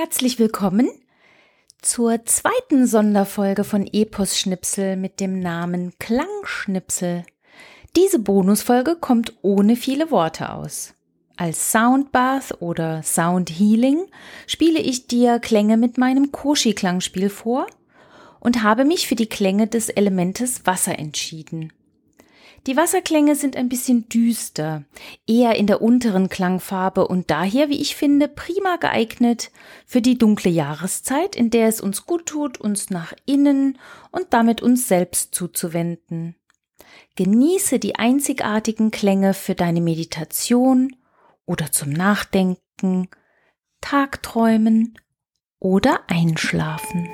Herzlich willkommen zur zweiten Sonderfolge von Epos Schnipsel mit dem Namen Klangschnipsel. Diese Bonusfolge kommt ohne viele Worte aus. Als Soundbath oder Sound Healing spiele ich dir Klänge mit meinem Koshi-Klangspiel vor und habe mich für die Klänge des Elementes Wasser entschieden. Die Wasserklänge sind ein bisschen düster, eher in der unteren Klangfarbe und daher, wie ich finde, prima geeignet für die dunkle Jahreszeit, in der es uns gut tut, uns nach innen und damit uns selbst zuzuwenden. Genieße die einzigartigen Klänge für deine Meditation oder zum Nachdenken, Tagträumen oder Einschlafen.